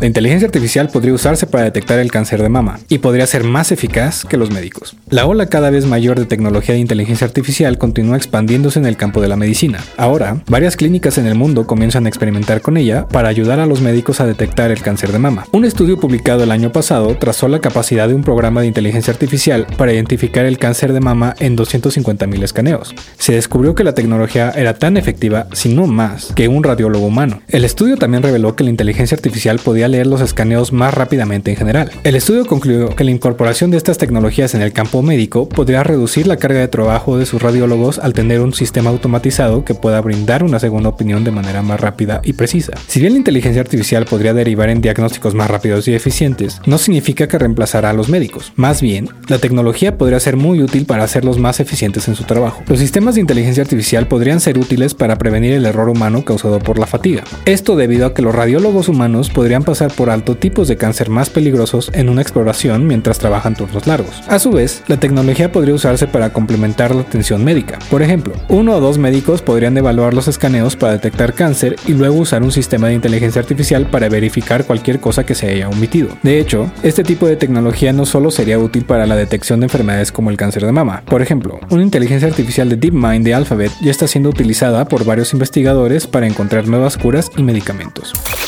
La inteligencia artificial podría usarse para detectar el cáncer de mama y podría ser más eficaz que los médicos. La ola cada vez mayor de tecnología de inteligencia artificial continúa expandiéndose en el campo de la medicina. Ahora, varias clínicas en el mundo comienzan a experimentar con ella para ayudar a los médicos a detectar el cáncer de mama. Un estudio publicado el año pasado trazó la capacidad de un programa de inteligencia artificial para identificar el cáncer de mama en 250.000 escaneos. Se descubrió que la tecnología era tan efectiva, si no más, que un radiólogo humano. El estudio también reveló que la inteligencia artificial podía leer los escaneos más rápidamente en general. El estudio concluyó que la incorporación de estas tecnologías en el campo médico podría reducir la carga de trabajo de sus radiólogos al tener un sistema automatizado que pueda brindar una segunda opinión de manera más rápida y precisa. Si bien la inteligencia artificial podría derivar en diagnósticos más rápidos y eficientes, no significa que reemplazará a los médicos. Más bien, la tecnología podría ser muy útil para hacerlos más eficientes en su trabajo. Los sistemas de inteligencia artificial podrían ser útiles para prevenir el error humano causado por la fatiga. Esto debido a que los radiólogos humanos podrían pasar por alto tipos de cáncer más peligrosos en una exploración mientras trabajan turnos largos. A su vez, la tecnología podría usarse para complementar la atención médica. Por ejemplo, uno o dos médicos podrían evaluar los escaneos para detectar cáncer y luego usar un sistema de inteligencia artificial para verificar cualquier cosa que se haya omitido. De hecho, este tipo de tecnología no solo sería útil para la detección de enfermedades como el cáncer de mama. Por ejemplo, una inteligencia artificial de DeepMind de Alphabet ya está siendo utilizada por varios investigadores para encontrar nuevas curas y medicamentos.